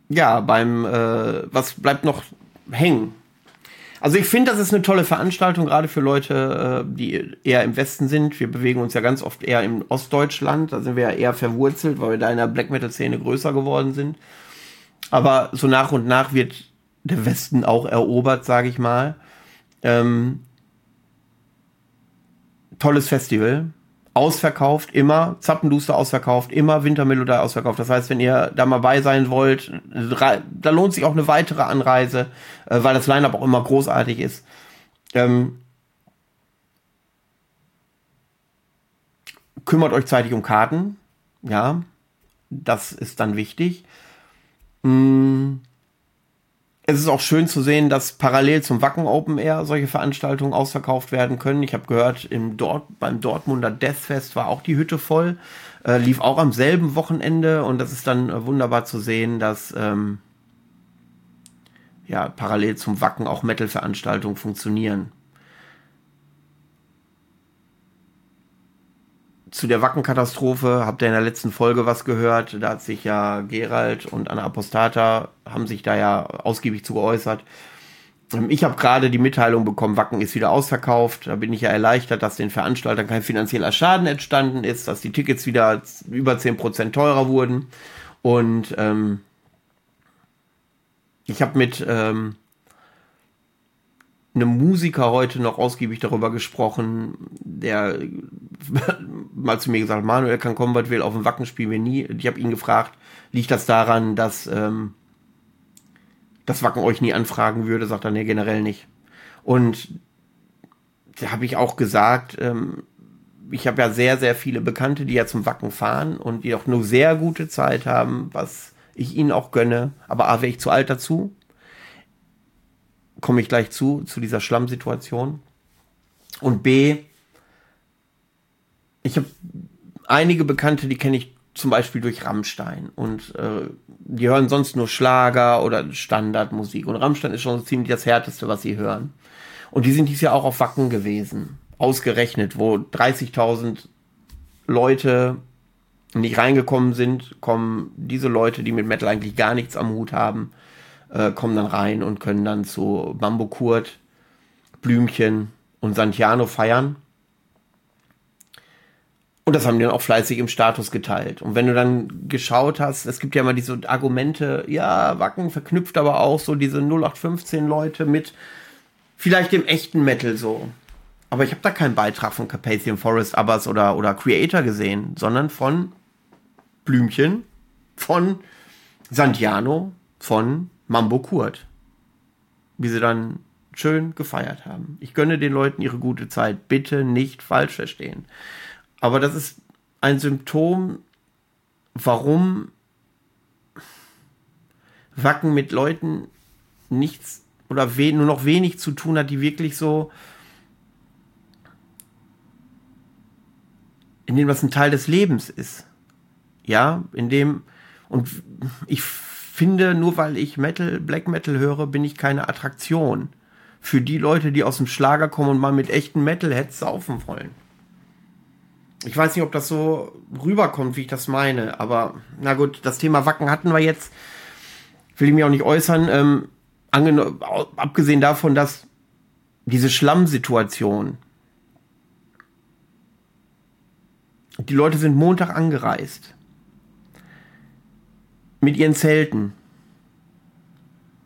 ja, beim, äh, was bleibt noch hängen? Also ich finde, das ist eine tolle Veranstaltung, gerade für Leute, äh, die eher im Westen sind. Wir bewegen uns ja ganz oft eher im Ostdeutschland, da sind wir ja eher verwurzelt, weil wir da in der Black Metal-Szene größer geworden sind. Aber so nach und nach wird der Westen auch erobert, sage ich mal. Ähm, tolles Festival. Ausverkauft, immer. Zappenduster ausverkauft, immer Wintermelodie ausverkauft. Das heißt, wenn ihr da mal bei sein wollt, da lohnt sich auch eine weitere Anreise, äh, weil das Line-Up auch immer großartig ist. Ähm, kümmert euch zeitig um Karten. Ja, das ist dann wichtig. Mm. Es ist auch schön zu sehen, dass parallel zum Wacken Open Air solche Veranstaltungen ausverkauft werden können. Ich habe gehört, im Dort, beim Dortmunder Deathfest war auch die Hütte voll. Äh, lief auch am selben Wochenende und das ist dann äh, wunderbar zu sehen, dass ähm, ja, parallel zum Wacken auch Metal-Veranstaltungen funktionieren. Zu der Wackenkatastrophe habt ihr in der letzten Folge was gehört. Da hat sich ja Gerald und Anna Apostata haben sich da ja ausgiebig zu geäußert. Ähm, ich habe gerade die Mitteilung bekommen, Wacken ist wieder ausverkauft. Da bin ich ja erleichtert, dass den Veranstaltern kein finanzieller Schaden entstanden ist, dass die Tickets wieder über 10% teurer wurden. Und ähm, ich habe mit ähm, einem Musiker heute noch ausgiebig darüber gesprochen, der mal zu mir gesagt, Manuel kann kommen, was will, auf dem Wacken spielen wir nie. Ich habe ihn gefragt, liegt das daran, dass ähm, das Wacken euch nie anfragen würde? Sagt er, nee, generell nicht. Und da habe ich auch gesagt, ähm, ich habe ja sehr, sehr viele Bekannte, die ja zum Wacken fahren und die auch nur sehr gute Zeit haben, was ich ihnen auch gönne. Aber A, wäre ich zu alt dazu komme ich gleich zu, zu dieser Schlammsituation. Und B, ich habe einige Bekannte, die kenne ich zum Beispiel durch Rammstein und äh, die hören sonst nur Schlager oder Standardmusik und Rammstein ist schon so ziemlich das Härteste, was sie hören. Und die sind dies Jahr auch auf Wacken gewesen, ausgerechnet, wo 30.000 Leute nicht reingekommen sind, kommen diese Leute, die mit Metal eigentlich gar nichts am Hut haben, äh, kommen dann rein und können dann zu Mambo Kurt, Blümchen und Santiano feiern. Und das haben die dann auch fleißig im Status geteilt. Und wenn du dann geschaut hast, es gibt ja immer diese Argumente, ja, Wacken verknüpft aber auch so diese 0815 Leute mit vielleicht dem echten Metal so. Aber ich habe da keinen Beitrag von Carpathian Forest Abbas oder, oder Creator gesehen, sondern von Blümchen, von Santiano, von Mambo Kurt. Wie sie dann schön gefeiert haben. Ich gönne den Leuten ihre gute Zeit. Bitte nicht falsch verstehen. Aber das ist ein Symptom, warum Wacken mit Leuten nichts oder nur noch wenig zu tun hat, die wirklich so in dem was ein Teil des Lebens ist. Ja, in dem und ich finde, nur weil ich Metal, Black Metal höre, bin ich keine Attraktion für die Leute, die aus dem Schlager kommen und mal mit echten Metalheads saufen wollen. Ich weiß nicht, ob das so rüberkommt, wie ich das meine, aber na gut, das Thema Wacken hatten wir jetzt. Will ich mich auch nicht äußern. Ähm, abgesehen davon, dass diese Schlammsituation, die Leute sind Montag angereist mit ihren Zelten.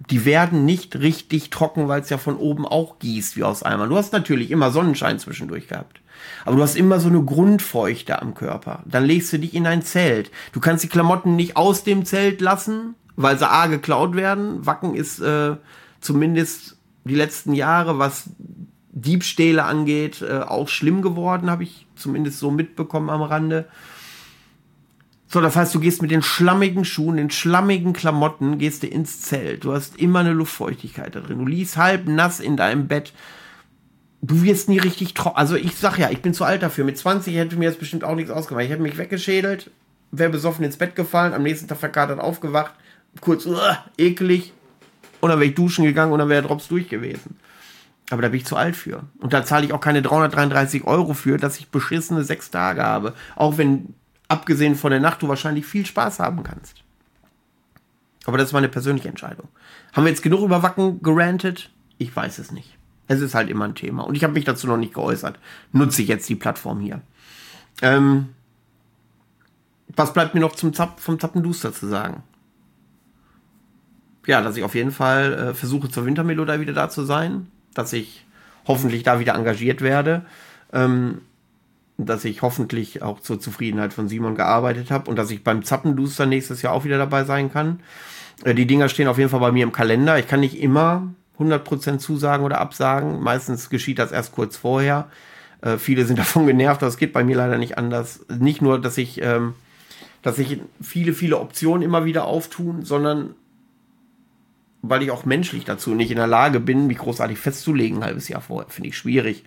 Die werden nicht richtig trocken, weil es ja von oben auch gießt wie aus Eimern. Du hast natürlich immer Sonnenschein zwischendurch gehabt. Aber du hast immer so eine Grundfeuchte am Körper. Dann legst du dich in ein Zelt. Du kannst die Klamotten nicht aus dem Zelt lassen, weil sie A geklaut werden. Wacken ist äh, zumindest die letzten Jahre, was Diebstähle angeht, äh, auch schlimm geworden, habe ich zumindest so mitbekommen am Rande. So, das heißt, du gehst mit den schlammigen Schuhen, den schlammigen Klamotten, gehst du ins Zelt. Du hast immer eine Luftfeuchtigkeit da drin. Du liegst halb nass in deinem Bett. Du wirst nie richtig trocken. Also ich sag ja, ich bin zu alt dafür. Mit 20 hätte mir jetzt bestimmt auch nichts ausgemacht. Ich hätte mich weggeschädelt, wäre besoffen ins Bett gefallen, am nächsten Tag verkatert aufgewacht, kurz, uh, eklig. Und dann wäre ich duschen gegangen und dann wäre der Drops durch gewesen. Aber da bin ich zu alt für. Und da zahle ich auch keine 333 Euro für, dass ich beschissene sechs Tage habe. Auch wenn abgesehen von der Nacht, du wahrscheinlich viel Spaß haben kannst. Aber das ist meine persönliche Entscheidung. Haben wir jetzt genug über Wacken gerantet? Ich weiß es nicht. Es ist halt immer ein Thema. Und ich habe mich dazu noch nicht geäußert. Nutze ich jetzt die Plattform hier. Ähm, was bleibt mir noch zum Zap vom Zappenduster zu sagen? Ja, dass ich auf jeden Fall äh, versuche, zur Wintermelodie wieder da zu sein. Dass ich hoffentlich da wieder engagiert werde. Ähm, dass ich hoffentlich auch zur Zufriedenheit von Simon gearbeitet habe und dass ich beim Zappenduster nächstes Jahr auch wieder dabei sein kann. Äh, die Dinger stehen auf jeden Fall bei mir im Kalender. Ich kann nicht immer 100% zusagen oder absagen. Meistens geschieht das erst kurz vorher. Äh, viele sind davon genervt, das geht bei mir leider nicht anders. Nicht nur, dass ich, ähm, dass ich viele, viele Optionen immer wieder auftun, sondern weil ich auch menschlich dazu nicht in der Lage bin, mich großartig festzulegen, ein halbes Jahr vorher. Finde ich schwierig.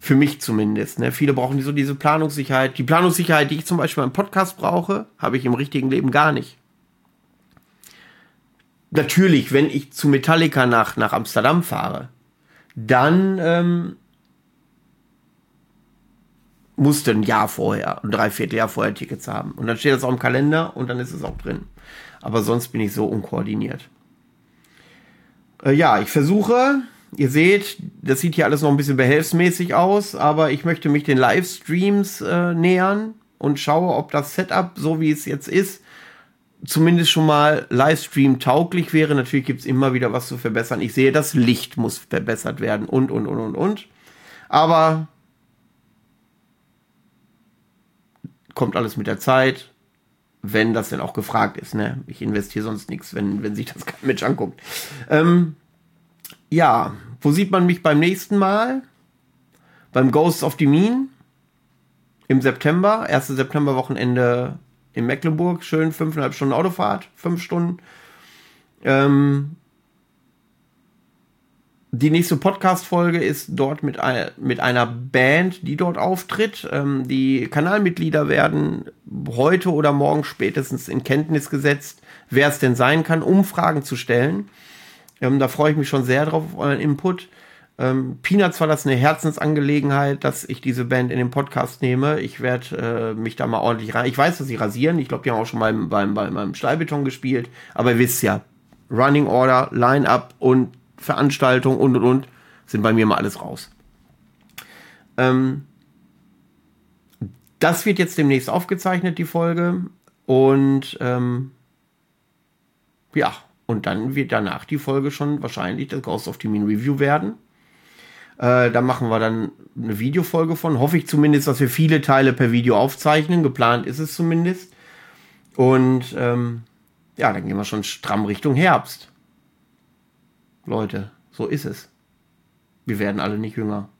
Für mich zumindest. Ne? Viele brauchen so diese Planungssicherheit. Die Planungssicherheit, die ich zum Beispiel im Podcast brauche, habe ich im richtigen Leben gar nicht. Natürlich, wenn ich zu Metallica nach, nach Amsterdam fahre, dann ähm, musste ein Jahr vorher, ein Dreivierteljahr vorher Tickets haben. Und dann steht das auch im Kalender und dann ist es auch drin. Aber sonst bin ich so unkoordiniert. Äh, ja, ich versuche, ihr seht, das sieht hier alles noch ein bisschen behelfsmäßig aus, aber ich möchte mich den Livestreams äh, nähern und schaue, ob das Setup, so wie es jetzt ist, zumindest schon mal Livestream tauglich wäre. Natürlich gibt es immer wieder was zu verbessern. Ich sehe, das Licht muss verbessert werden und, und, und, und, und. Aber kommt alles mit der Zeit, wenn das denn auch gefragt ist. Ne? Ich investiere sonst nichts, wenn, wenn sich das kein Mensch anguckt. Ähm, ja, wo sieht man mich beim nächsten Mal? Beim Ghosts of the Mean im September, 1. September Wochenende in Mecklenburg. Schön fünfeinhalb Stunden Autofahrt, fünf Stunden. Ähm, die nächste Podcast-Folge ist dort mit, mit einer Band, die dort auftritt. Ähm, die Kanalmitglieder werden heute oder morgen spätestens in Kenntnis gesetzt, wer es denn sein kann, Umfragen zu stellen. Ähm, da freue ich mich schon sehr drauf, auf euren Input. Ähm, Peanuts war das eine Herzensangelegenheit, dass ich diese Band in den Podcast nehme. Ich werde äh, mich da mal ordentlich rein. Ich weiß, dass sie rasieren. Ich glaube, die haben auch schon mal beim, beim, beim Stahlbeton gespielt. Aber ihr wisst ja, Running Order, Line-Up und Veranstaltung und und und sind bei mir mal alles raus. Ähm, das wird jetzt demnächst aufgezeichnet, die Folge. Und ähm, ja, und dann wird danach die Folge schon wahrscheinlich das Ghost of the Mean Review werden. Äh, da machen wir dann eine Videofolge von. Hoffe ich zumindest, dass wir viele Teile per Video aufzeichnen. Geplant ist es zumindest. Und ähm, ja, dann gehen wir schon stramm Richtung Herbst. Leute, so ist es. Wir werden alle nicht jünger.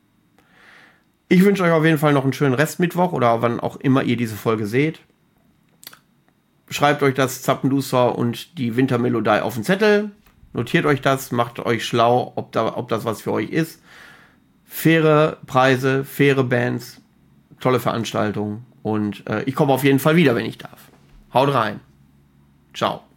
Ich wünsche euch auf jeden Fall noch einen schönen Restmittwoch oder wann auch immer ihr diese Folge seht. Schreibt euch das Zappenduster und die Wintermelodie auf den Zettel. Notiert euch das, macht euch schlau, ob, da, ob das was für euch ist. Faire Preise, faire Bands, tolle Veranstaltungen und äh, ich komme auf jeden Fall wieder, wenn ich darf. Haut rein. Ciao.